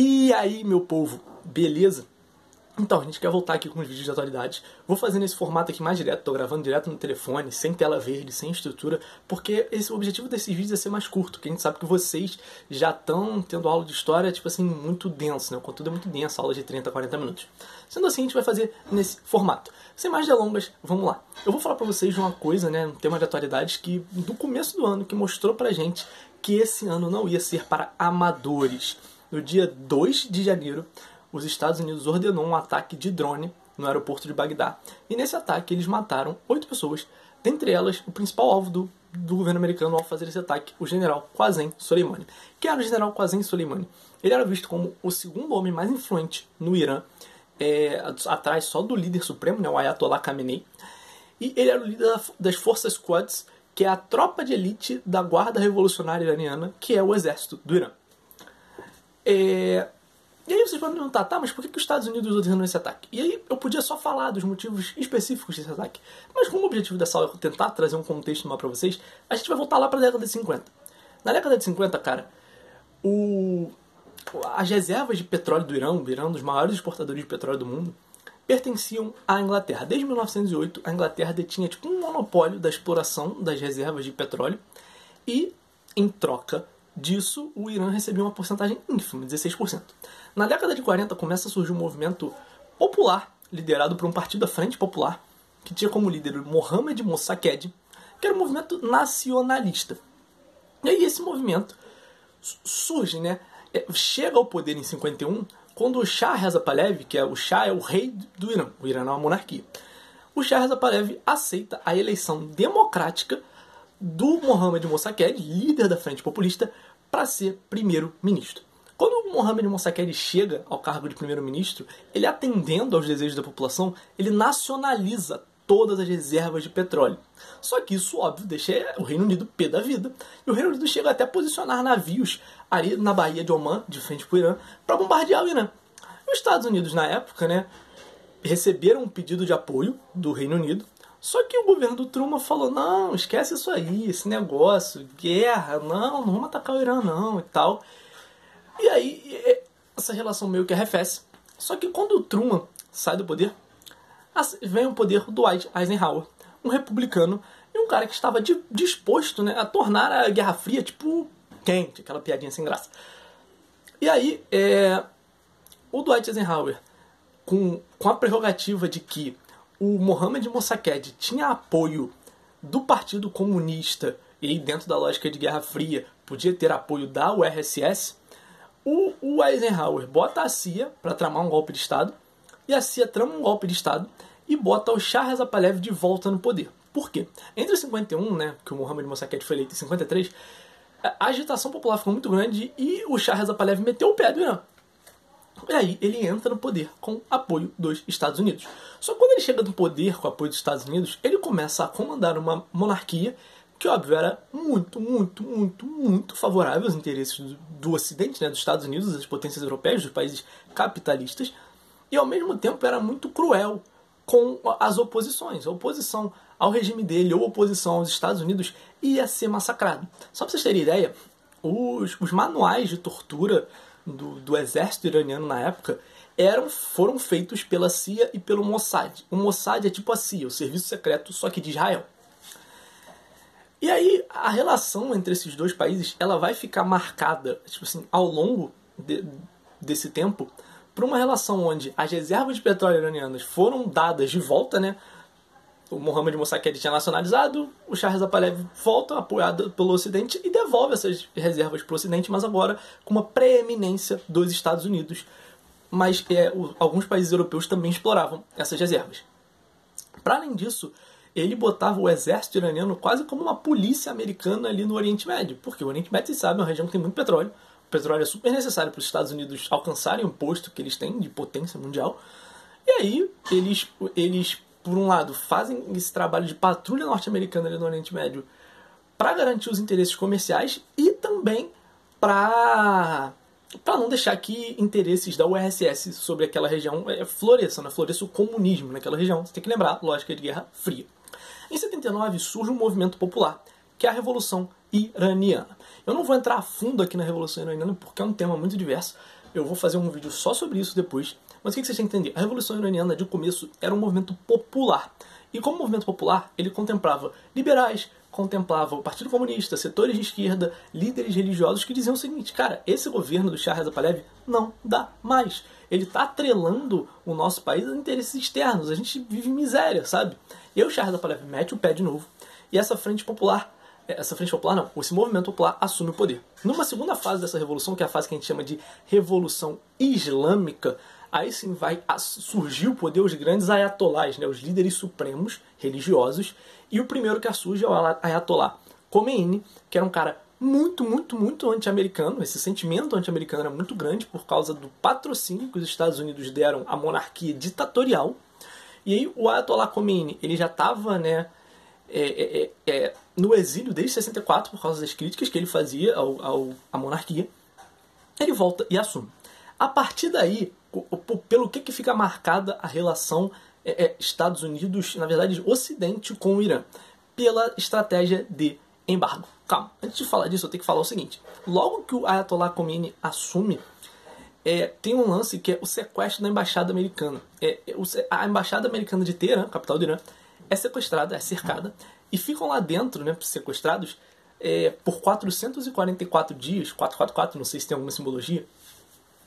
E aí, meu povo, beleza? Então, a gente quer voltar aqui com os vídeos de atualidades. Vou fazer nesse formato aqui mais direto, tô gravando direto no telefone, sem tela verde, sem estrutura, porque esse, o objetivo desses vídeos é ser mais curto, porque a gente sabe que vocês já estão tendo aula de história, tipo assim, muito denso, né? O conteúdo é muito denso, aula de 30, 40 minutos. Sendo assim, a gente vai fazer nesse formato. Sem mais delongas, vamos lá. Eu vou falar pra vocês de uma coisa, né, um tema de atualidades que, do começo do ano, que mostrou pra gente que esse ano não ia ser para amadores. No dia 2 de janeiro, os Estados Unidos ordenou um ataque de drone no aeroporto de Bagdá. E nesse ataque eles mataram oito pessoas, dentre elas o principal alvo do, do governo americano ao fazer esse ataque, o general Qasem Soleimani. Quem era o general Qasem Soleimani? Ele era visto como o segundo homem mais influente no Irã, é, atrás só do líder supremo, né, o Ayatollah Khamenei. E ele era o líder das forças Quds, que é a tropa de elite da Guarda Revolucionária Iraniana, que é o exército do Irã. É, e aí vocês podem perguntar, tá, mas por que, que os Estados Unidos ordenou esse ataque? E aí eu podia só falar dos motivos específicos desse ataque. Mas como o objetivo dessa aula é tentar trazer um contexto maior pra vocês, a gente vai voltar lá pra década de 50. Na década de 50, cara, o... as reservas de petróleo do Irã, o Irã, um dos maiores exportadores de petróleo do mundo, pertenciam à Inglaterra. Desde 1908, a Inglaterra detinha tipo um monopólio da exploração das reservas de petróleo e, em troca disso, o Irã recebia uma porcentagem ínfima, 16%. Na década de 40 começa a surgir um movimento popular, liderado por um partido da Frente Popular, que tinha como líder Mohamed Mossadegh, que era um movimento nacionalista. E aí esse movimento surge, né? É, chega ao poder em 51 quando o Shah Reza Pahlavi, que é o Shah é o rei do Irã, o Irã é uma monarquia. O Shah Reza Pahlavi aceita a eleição democrática do Mohamed Mossadegh, líder da Frente Populista, para ser primeiro-ministro. Quando Mohamed Mossadegh chega ao cargo de primeiro-ministro, ele atendendo aos desejos da população, ele nacionaliza todas as reservas de petróleo. Só que isso, óbvio, deixa o Reino Unido pé da vida. E o Reino Unido chega até a posicionar navios ali na Baía de Oman, de frente para o Irã, para bombardear o Irã. E os Estados Unidos, na época, né, receberam um pedido de apoio do Reino Unido, só que o governo do Truman falou: não, esquece isso aí, esse negócio, guerra, não, não vamos atacar o Irã, não e tal. E aí, essa relação meio que arrefece. Só que quando o Truman sai do poder, vem o poder do Dwight Eisenhower, um republicano e um cara que estava disposto né, a tornar a Guerra Fria, tipo, quente, aquela piadinha sem graça. E aí, é, o Dwight Eisenhower, com, com a prerrogativa de que o Mohamed Mossadegh tinha apoio do Partido Comunista e dentro da lógica de Guerra Fria podia ter apoio da URSS, o, Eisenhower bota a CIA para tramar um golpe de Estado, e a CIA trama um golpe de Estado e bota o Shah Reza Pahlavi de volta no poder. Por quê? Entre 51, né, que o Mohamed Mossadegh foi eleito em 53, a agitação popular ficou muito grande e o Shah Reza Pahlavi meteu o pé do Irã. E aí ele entra no poder com apoio dos Estados Unidos. Só que quando ele chega no poder com apoio dos Estados Unidos, ele começa a comandar uma monarquia que, óbvio, era muito, muito, muito, muito favorável aos interesses do, do Ocidente, né, dos Estados Unidos, das potências europeias, dos países capitalistas, e ao mesmo tempo era muito cruel com as oposições. A oposição ao regime dele ou oposição aos Estados Unidos ia ser massacrado. Só para vocês terem ideia, os, os manuais de tortura do, do exército iraniano na época eram, foram feitos pela CIA e pelo Mossad. O Mossad é tipo a CIA, o serviço secreto, só que de Israel. E aí a relação entre esses dois países ela vai ficar marcada, tipo assim, ao longo de, desse tempo, por uma relação onde as reservas de petróleo iranianas foram dadas de volta, né? O Mohammad Mossadegh tinha nacionalizado, o Shah Reza Pahlavi volta, apoiado pelo Ocidente, e devolve essas reservas para o Ocidente, mas agora com uma preeminência dos Estados Unidos. Mas é, o, alguns países europeus também exploravam essas reservas. Para além disso, ele botava o exército iraniano quase como uma polícia americana ali no Oriente Médio, porque o Oriente Médio, vocês sabem, é uma região que tem muito petróleo. O petróleo é super necessário para os Estados Unidos alcançarem o posto que eles têm de potência mundial. E aí, eles, eles por um lado, fazem esse trabalho de patrulha norte-americana ali no Oriente Médio para garantir os interesses comerciais e também para para não deixar que interesses da URSS sobre aquela região é, floresçam, né? floresça o comunismo naquela região. Você tem que lembrar, lógica de Guerra Fria. Em 79 surge um movimento popular, que é a Revolução Iraniana. Eu não vou entrar a fundo aqui na Revolução Iraniana porque é um tema muito diverso, Eu vou fazer um vídeo só sobre isso depois. Mas o que vocês têm que entender? A Revolução Iraniana, de começo, era um movimento popular. E como movimento popular, ele contemplava liberais, contemplava o Partido Comunista, setores de esquerda, líderes religiosos que diziam o seguinte: cara, esse governo do Shah Reza Pahlavi não dá mais. Ele está atrelando o nosso país a interesses externos. A gente vive em miséria, sabe? E aí o Shah Reza Pahlavi mete o pé de novo. E essa frente popular, essa frente popular não, esse movimento popular assume o poder. Numa segunda fase dessa revolução, que é a fase que a gente chama de Revolução Islâmica, aí sim vai surgir o poder os grandes ayatolás, né, os líderes supremos religiosos, e o primeiro que surge é o ayatolá Khomeini, que era um cara muito, muito, muito anti-americano. Esse sentimento anti-americano era muito grande por causa do patrocínio que os Estados Unidos deram à monarquia ditatorial. E aí o Ayatollah Khomeini, ele já estava né, é, é, é, é, no exílio desde 64 por causa das críticas que ele fazia ao, ao, à monarquia. Ele volta e assume. A partir daí, pelo que, que fica marcada a relação é, é, Estados Unidos, na verdade, Ocidente com o Irã? Pela estratégia de embargo. Calma, antes de falar disso, eu tenho que falar o seguinte: logo que o Ayatollah Khomeini assume, é, tem um lance que é o sequestro da embaixada americana. É, é a embaixada americana de Teherã, capital do Irã, é sequestrada, é cercada, e ficam lá dentro, né, sequestrados, é, por 444 dias, 444, não sei se tem alguma simbologia,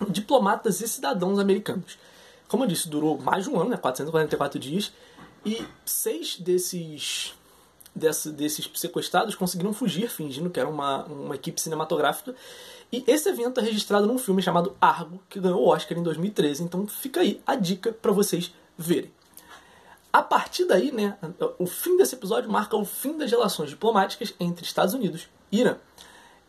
diplomatas e cidadãos americanos. Como eu disse, durou mais de um ano, né, 444 dias, e seis desses, desse, desses sequestrados conseguiram fugir, fingindo que era uma, uma equipe cinematográfica. E esse evento é registrado num filme chamado Argo, que ganhou o Oscar em 2013. Então fica aí a dica para vocês verem. A partir daí, né, o fim desse episódio marca o fim das relações diplomáticas entre Estados Unidos e Irã.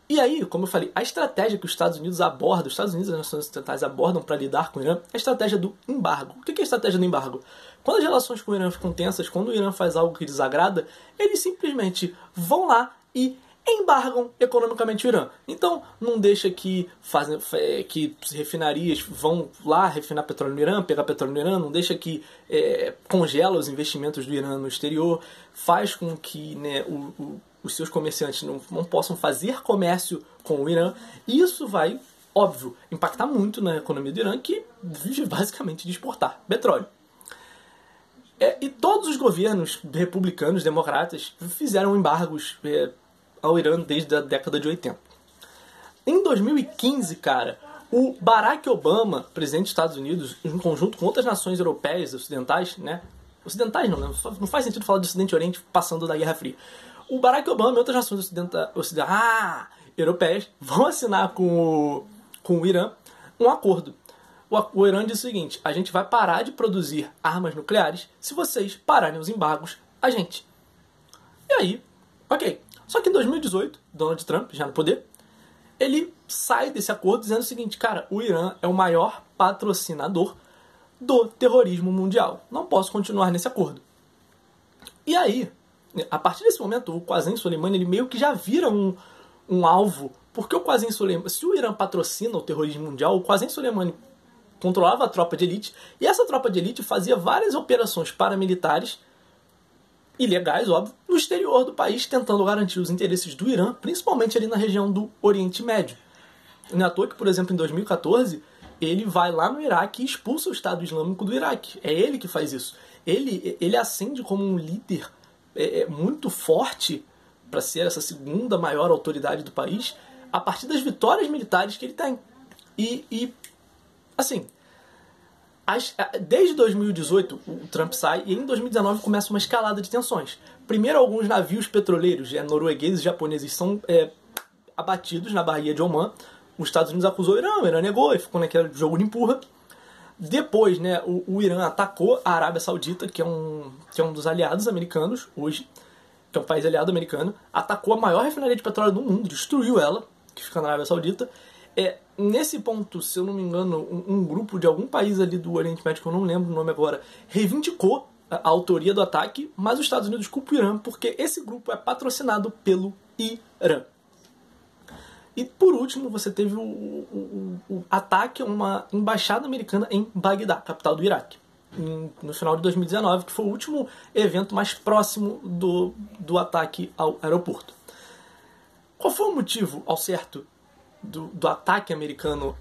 E aí, como eu falei, a estratégia que os Estados Unidos abordam, os Estados Unidos e as nações ocidentais abordam para lidar com o Irã é a estratégia do embargo. O que é a estratégia do embargo? Quando as relações com o Irã ficam tensas, quando o Irã faz algo que desagrada, eles simplesmente vão lá e embargam economicamente o Irã. Então, não deixa que, fazem, que refinarias vão lá refinar petróleo no Irã, pegar petróleo no Irã, não deixa que é, congela os investimentos do Irã no exterior, faz com que né, o, o os seus comerciantes não, não possam fazer comércio com o Irã. Isso vai, óbvio, impactar muito na economia do Irã, que vive basicamente de exportar petróleo. É, e todos os governos republicanos, democratas, fizeram embargos é, ao Irã desde a década de 80. Em 2015, cara, o Barack Obama, presidente dos Estados Unidos, em conjunto com outras nações europeias ocidentais, né? Ocidentais não, não faz sentido falar de Ocidente Oriente passando da Guerra Fria o Barack Obama e outras nações ocidentais, ah, europeias vão assinar com o, com o Irã um acordo. O, o Irã diz o seguinte: a gente vai parar de produzir armas nucleares se vocês pararem os embargos a gente. E aí, ok. Só que em 2018, Donald Trump, já no poder, ele sai desse acordo dizendo o seguinte: cara, o Irã é o maior patrocinador do terrorismo mundial. Não posso continuar nesse acordo. E aí, a partir desse momento, o Qasem Soleimani ele meio que já vira um, um alvo. Porque o Qasem Soleimani, se o Irã patrocina o terrorismo mundial, o Qasem Soleimani controlava a tropa de elite e essa tropa de elite fazia várias operações paramilitares ilegais, óbvio, no exterior do país, tentando garantir os interesses do Irã, principalmente ali na região do Oriente Médio. Não é à toa que, por exemplo, em 2014, ele vai lá no Iraque e expulsa o Estado Islâmico do Iraque. É ele que faz isso. Ele, ele ascende como um líder é, é, muito forte para ser essa segunda maior autoridade do país a partir das vitórias militares que ele tem. E, e assim, as, desde 2018 o Trump sai e em 2019 começa uma escalada de tensões. Primeiro, alguns navios petroleiros é, noruegueses e japoneses são é, abatidos na Baía de Oman. Os Estados Unidos acusou o Irã, o Irã negou e ficou naquele jogo de empurra. Depois, né, o, o, Irã atacou a Arábia Saudita, que é, um, que é um dos aliados americanos hoje, que é um país aliado americano, atacou a maior refinaria de petróleo do mundo, destruiu ela, que fica na Arábia Saudita. É, nesse ponto, se eu não me engano, um, um grupo de algum país ali do Oriente Médio, que eu não lembro o nome agora, reivindicou a, a autoria do ataque, mas os Estados Unidos culpam o Irã porque esse grupo é patrocinado pelo Irã. E por último, você teve o, ataque a uma embaixada americana em Bagdá, capital do Iraque, em, no final de 2019, que foi o último evento mais próximo do, do ataque ao aeroporto. Qual foi o motivo, ao certo, do, do ataque americano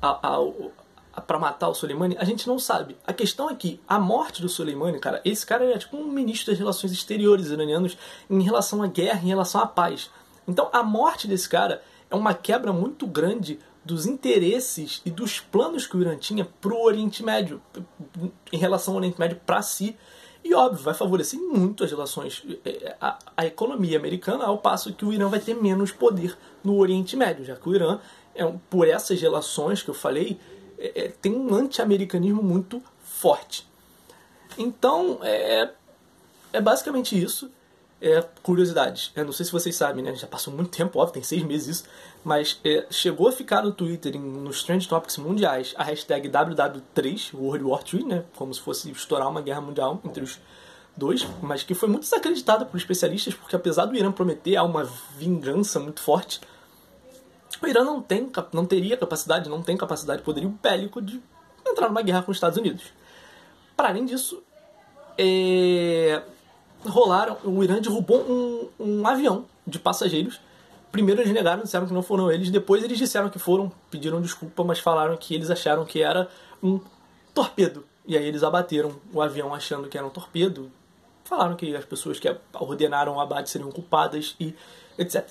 para matar o Soleimani? A gente não sabe. A questão é que a morte do Soleimani, cara, esse cara é tipo um ministro das relações exteriores iranianos em relação à guerra, em relação à paz. Então a morte desse cara é uma quebra muito grande dos interesses e dos planos que o Irã tinha para o Oriente Médio, em relação ao Oriente Médio para si. E óbvio, vai favorecer muito as relações, é, a, a, economia americana, ao passo que o Irã vai ter menos poder no Oriente Médio, já que o Irã, é, por essas relações que eu falei, é, é tem um anti-americanismo muito forte. Então, é, é basicamente isso é, curiosidades. Eu não sei se vocês sabem, né? Já passou muito tempo, óbvio, tem seis meses isso. Mas é, chegou a ficar no Twitter, em, nos Trend Topics mundiais, a hashtag WW3, World War III, né? Como se fosse estourar uma guerra mundial entre os dois. Mas que foi muito desacreditada por especialistas, porque apesar do Irã prometer há uma vingança muito forte, o Irã não, tem, não teria capacidade, não tem capacidade, poderio bélico de entrar numa guerra com os Estados Unidos. Para além disso, é, rolaram, o Irã derrubou um, um avião de passageiros. Primeiro eles negaram, disseram que não foram eles. Depois eles disseram que foram, pediram desculpa, mas falaram que eles acharam que era um torpedo. E aí eles abateram o avião achando que era um torpedo. Falaram que as pessoas que ordenaram o abate seriam culpadas e etc.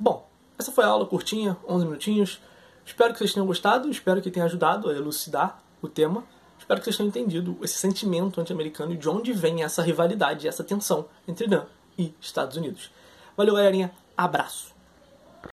Bom, essa foi a aula curtinha, 11 minutinhos. Espero que vocês tenham gostado, espero que tenha ajudado a elucidar o tema. Espero que vocês tenham entendido esse sentimento anti-americano e de onde vem essa rivalidade, essa tensão entre Irã e Estados Unidos. Valeu, galerinha. Abraço.